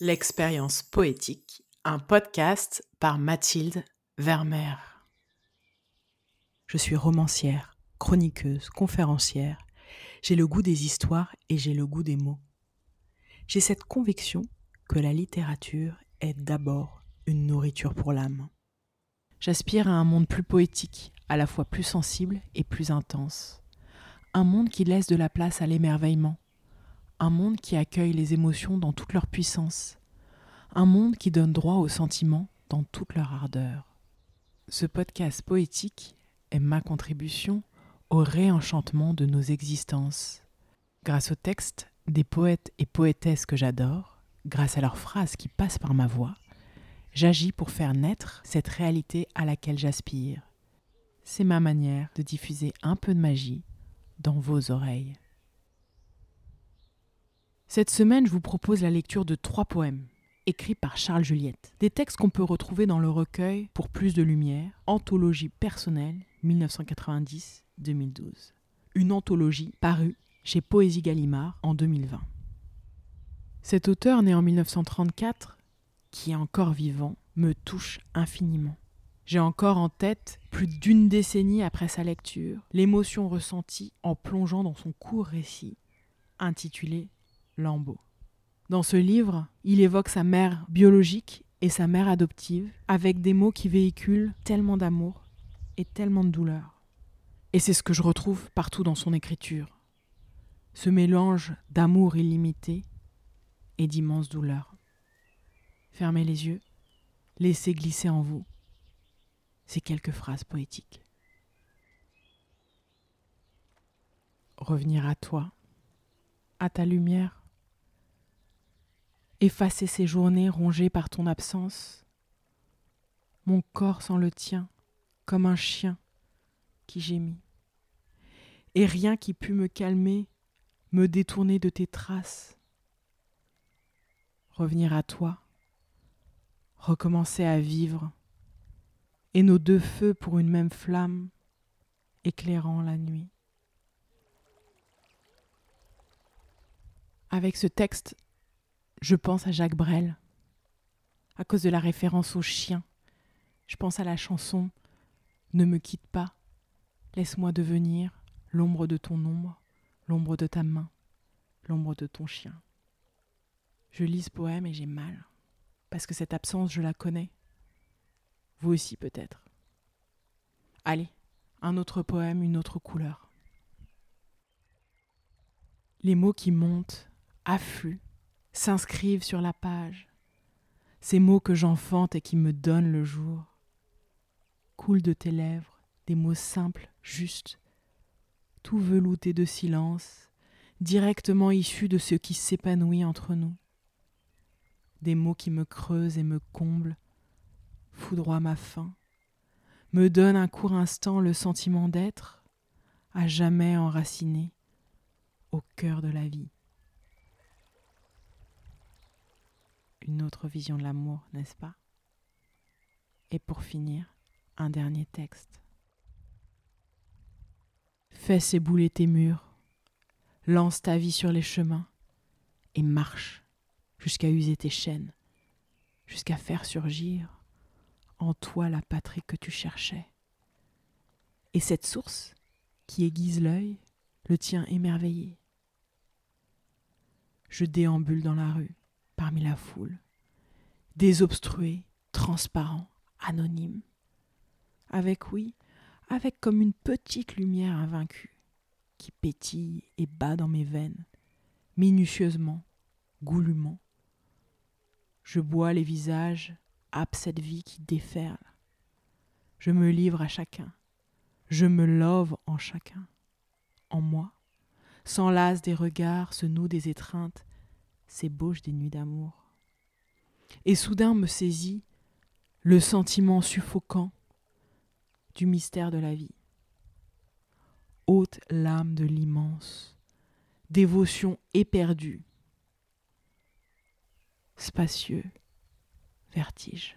L'expérience poétique, un podcast par Mathilde Vermeer. Je suis romancière, chroniqueuse, conférencière. J'ai le goût des histoires et j'ai le goût des mots. J'ai cette conviction que la littérature est d'abord une nourriture pour l'âme. J'aspire à un monde plus poétique, à la fois plus sensible et plus intense. Un monde qui laisse de la place à l'émerveillement, un monde qui accueille les émotions dans toute leur puissance, un monde qui donne droit aux sentiments dans toute leur ardeur. Ce podcast poétique est ma contribution au réenchantement de nos existences. Grâce aux textes des poètes et poétesses que j'adore, grâce à leurs phrases qui passent par ma voix, j'agis pour faire naître cette réalité à laquelle j'aspire. C'est ma manière de diffuser un peu de magie dans vos oreilles. Cette semaine, je vous propose la lecture de trois poèmes écrits par Charles Juliette. Des textes qu'on peut retrouver dans le recueil Pour plus de lumière, Anthologie personnelle 1990-2012. Une anthologie parue chez Poésie Gallimard en 2020. Cet auteur né en 1934, qui est encore vivant, me touche infiniment. J'ai encore en tête, plus d'une décennie après sa lecture, l'émotion ressentie en plongeant dans son court récit, intitulé Lambeau. Dans ce livre, il évoque sa mère biologique et sa mère adoptive, avec des mots qui véhiculent tellement d'amour et tellement de douleur. Et c'est ce que je retrouve partout dans son écriture. Ce mélange d'amour illimité et d'immense douleur. Fermez les yeux, laissez glisser en vous ces quelques phrases poétiques. Revenir à toi, à ta lumière, effacer ces journées rongées par ton absence, mon corps sans le tien, comme un chien qui gémit, et rien qui pût me calmer, me détourner de tes traces. Revenir à toi, recommencer à vivre, et nos deux feux pour une même flamme, éclairant la nuit. Avec ce texte, je pense à Jacques Brel, à cause de la référence au chien. Je pense à la chanson Ne me quitte pas, laisse-moi devenir l'ombre de ton ombre, l'ombre de ta main, l'ombre de ton chien. Je lis ce poème et j'ai mal, parce que cette absence, je la connais. Vous aussi peut-être. Allez, un autre poème, une autre couleur. Les mots qui montent, affluent, s'inscrivent sur la page, ces mots que j'enfante et qui me donnent le jour. Coulent de tes lèvres des mots simples, justes, tout veloutés de silence, directement issus de ce qui s'épanouit entre nous. Des mots qui me creusent et me comblent, foudroient ma faim, me donnent un court instant le sentiment d'être, à jamais enraciné, au cœur de la vie. Une autre vision de l'amour, n'est-ce pas? Et pour finir, un dernier texte. Fais s'ébouler tes murs, lance ta vie sur les chemins et marche jusqu'à user tes chaînes, jusqu'à faire surgir en toi la patrie que tu cherchais. Et cette source qui aiguise l'œil le tient émerveillé. Je déambule dans la rue, parmi la foule, désobstrué, transparent, anonyme, avec oui, avec comme une petite lumière invaincue, qui pétille et bat dans mes veines, minutieusement, goulûment. Je bois les visages, âpe cette vie qui déferle. Je me livre à chacun, je me love en chacun, en moi, s'enlace des regards, se noue des étreintes, s'ébauche des nuits d'amour. Et soudain me saisit le sentiment suffocant du mystère de la vie. Haute lame de l'immense, dévotion éperdue, spacieux, vertige.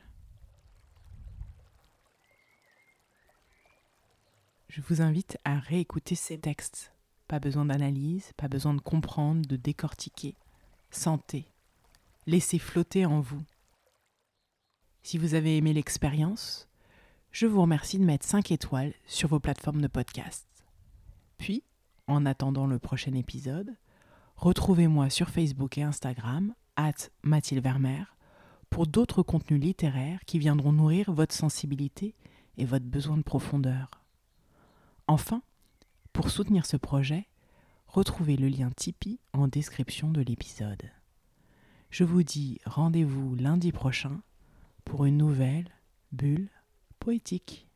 Je vous invite à réécouter ces textes. Pas besoin d'analyse, pas besoin de comprendre, de décortiquer. Sentez, laisser flotter en vous. Si vous avez aimé l'expérience, je vous remercie de mettre 5 étoiles sur vos plateformes de podcast. Puis, en attendant le prochain épisode, retrouvez-moi sur Facebook et Instagram, at Mathilde Vermeer, pour d'autres contenus littéraires qui viendront nourrir votre sensibilité et votre besoin de profondeur. Enfin, pour soutenir ce projet, retrouvez le lien Tipeee en description de l'épisode. Je vous dis rendez-vous lundi prochain pour une nouvelle bulle poétique.